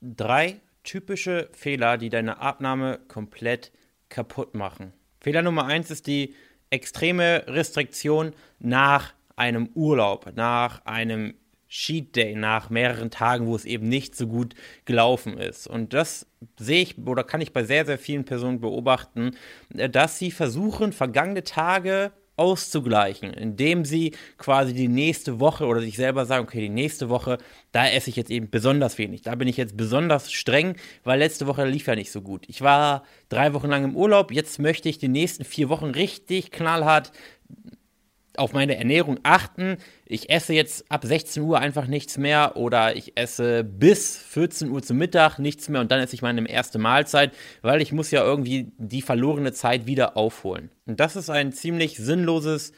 drei typische Fehler, die deine Abnahme komplett kaputt machen. Fehler Nummer eins ist die extreme Restriktion nach einem Urlaub, nach einem Cheat Day, nach mehreren Tagen, wo es eben nicht so gut gelaufen ist. Und das sehe ich oder kann ich bei sehr, sehr vielen Personen beobachten, dass sie versuchen, vergangene Tage auszugleichen, indem sie quasi die nächste Woche oder sich selber sagen, okay, die nächste Woche, da esse ich jetzt eben besonders wenig. Da bin ich jetzt besonders streng, weil letzte Woche lief ja nicht so gut. Ich war drei Wochen lang im Urlaub, jetzt möchte ich die nächsten vier Wochen richtig knallhart auf meine Ernährung achten. Ich esse jetzt ab 16 Uhr einfach nichts mehr oder ich esse bis 14 Uhr zum Mittag nichts mehr und dann esse ich meine erste Mahlzeit, weil ich muss ja irgendwie die verlorene Zeit wieder aufholen. Und das ist ein ziemlich sinnloses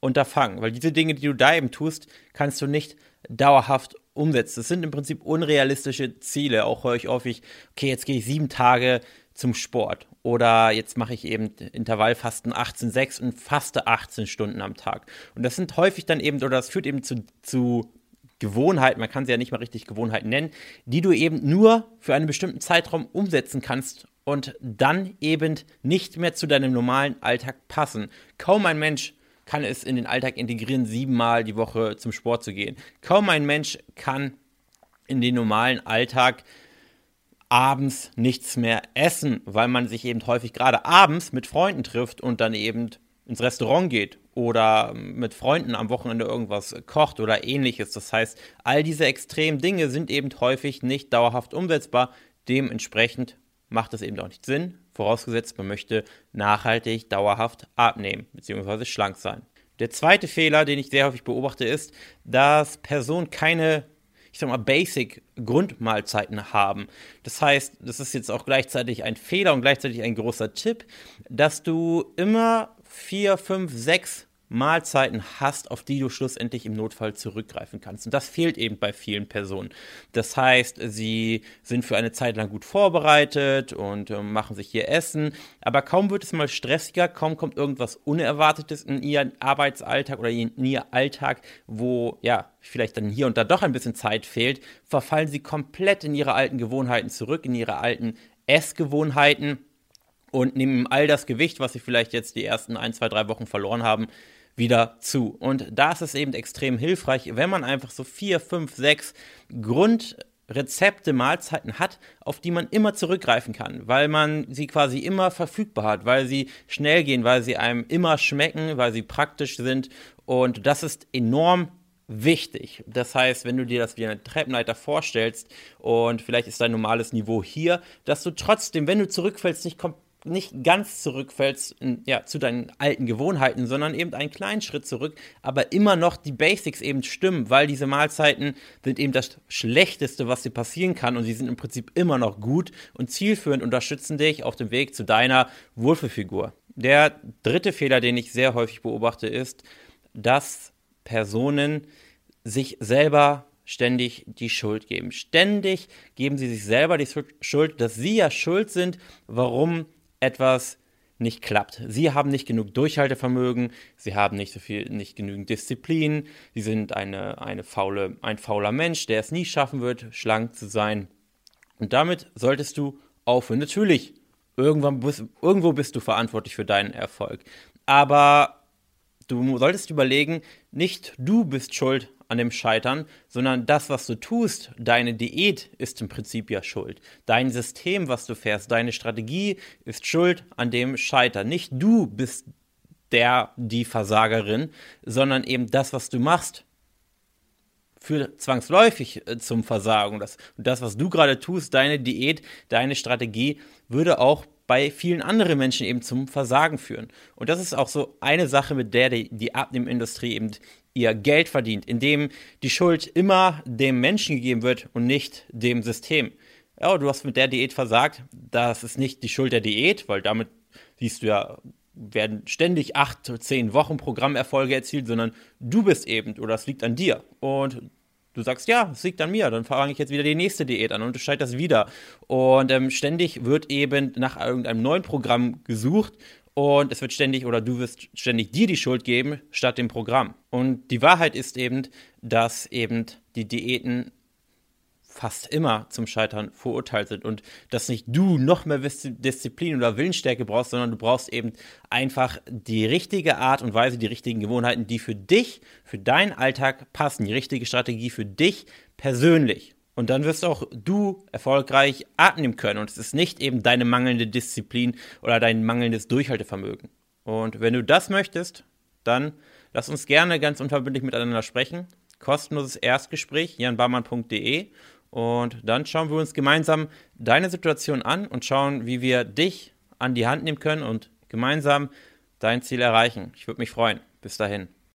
Unterfangen, weil diese Dinge, die du da eben tust, kannst du nicht dauerhaft umsetzen. Das sind im Prinzip unrealistische Ziele. Auch höre ich häufig, okay, jetzt gehe ich sieben Tage zum Sport. Oder jetzt mache ich eben Intervallfasten 18,6 und faste 18 Stunden am Tag. Und das sind häufig dann eben, oder das führt eben zu, zu Gewohnheiten, man kann sie ja nicht mal richtig Gewohnheiten nennen, die du eben nur für einen bestimmten Zeitraum umsetzen kannst und dann eben nicht mehr zu deinem normalen Alltag passen. Kaum ein Mensch kann es in den Alltag integrieren, siebenmal die Woche zum Sport zu gehen. Kaum ein Mensch kann in den normalen Alltag abends nichts mehr essen, weil man sich eben häufig gerade abends mit Freunden trifft und dann eben ins Restaurant geht oder mit Freunden am Wochenende irgendwas kocht oder ähnliches. Das heißt, all diese extremen Dinge sind eben häufig nicht dauerhaft umsetzbar. Dementsprechend macht es eben auch nicht Sinn, vorausgesetzt man möchte nachhaltig, dauerhaft abnehmen bzw. schlank sein. Der zweite Fehler, den ich sehr häufig beobachte, ist, dass Personen keine ich sag mal, Basic Grundmahlzeiten haben. Das heißt, das ist jetzt auch gleichzeitig ein Fehler und gleichzeitig ein großer Tipp, dass du immer vier, fünf, sechs Mahlzeiten hast, auf die du schlussendlich im Notfall zurückgreifen kannst. Und das fehlt eben bei vielen Personen. Das heißt, sie sind für eine Zeit lang gut vorbereitet und äh, machen sich hier Essen, aber kaum wird es mal stressiger, kaum kommt irgendwas Unerwartetes in ihren Arbeitsalltag oder in ihr Alltag, wo ja vielleicht dann hier und da doch ein bisschen Zeit fehlt, verfallen sie komplett in ihre alten Gewohnheiten zurück, in ihre alten Essgewohnheiten und nehmen all das Gewicht, was sie vielleicht jetzt die ersten ein, zwei, drei Wochen verloren haben, wieder zu. Und da ist es eben extrem hilfreich, wenn man einfach so vier, fünf, sechs Grundrezepte, Mahlzeiten hat, auf die man immer zurückgreifen kann, weil man sie quasi immer verfügbar hat, weil sie schnell gehen, weil sie einem immer schmecken, weil sie praktisch sind. Und das ist enorm wichtig. Das heißt, wenn du dir das wie eine Treppenleiter vorstellst und vielleicht ist dein normales Niveau hier, dass du trotzdem, wenn du zurückfällst, nicht komplett nicht ganz zurückfällst ja, zu deinen alten Gewohnheiten, sondern eben einen kleinen Schritt zurück, aber immer noch die Basics eben stimmen, weil diese Mahlzeiten sind eben das Schlechteste, was dir passieren kann und sie sind im Prinzip immer noch gut und zielführend unterstützen dich auf dem Weg zu deiner Wohlfühlfigur. Der dritte Fehler, den ich sehr häufig beobachte, ist, dass Personen sich selber ständig die Schuld geben. Ständig geben sie sich selber die Schuld, dass sie ja schuld sind, warum etwas nicht klappt. Sie haben nicht genug Durchhaltevermögen, sie haben nicht so viel, nicht genügend Disziplin, sie sind eine, eine faule, ein fauler Mensch, der es nie schaffen wird, schlank zu sein. Und damit solltest du aufhören. Natürlich, irgendwann bist, irgendwo bist du verantwortlich für deinen Erfolg. Aber du solltest überlegen, nicht du bist schuld an dem Scheitern, sondern das, was du tust, deine Diät ist im Prinzip ja schuld. Dein System, was du fährst, deine Strategie ist schuld an dem Scheitern. Nicht du bist der, die Versagerin, sondern eben das, was du machst, führt zwangsläufig äh, zum Versagen. Das, das, was du gerade tust, deine Diät, deine Strategie, würde auch bei vielen anderen Menschen eben zum Versagen führen. Und das ist auch so eine Sache, mit der die, die Abnehmindustrie eben ihr Geld verdient, indem die Schuld immer dem Menschen gegeben wird und nicht dem System. Ja, du hast mit der Diät versagt, das ist nicht die Schuld der Diät, weil damit siehst du ja, werden ständig acht, zehn Wochen Programmerfolge erzielt, sondern du bist eben oder es liegt an dir. Und du sagst, ja, es liegt an mir, dann fange ich jetzt wieder die nächste Diät an und du scheiterst wieder. Und ähm, ständig wird eben nach irgendeinem neuen Programm gesucht und es wird ständig oder du wirst ständig dir die Schuld geben statt dem Programm. Und die Wahrheit ist eben, dass eben die Diäten fast immer zum Scheitern verurteilt sind und dass nicht du noch mehr Disziplin oder Willensstärke brauchst, sondern du brauchst eben einfach die richtige Art und Weise, die richtigen Gewohnheiten, die für dich, für deinen Alltag passen, die richtige Strategie für dich persönlich. Und dann wirst auch du erfolgreich atmen können. Und es ist nicht eben deine mangelnde Disziplin oder dein mangelndes Durchhaltevermögen. Und wenn du das möchtest, dann lass uns gerne ganz unverbindlich miteinander sprechen. Kostenloses Erstgespräch, janbarmann.de. Und dann schauen wir uns gemeinsam deine Situation an und schauen, wie wir dich an die Hand nehmen können und gemeinsam dein Ziel erreichen. Ich würde mich freuen. Bis dahin.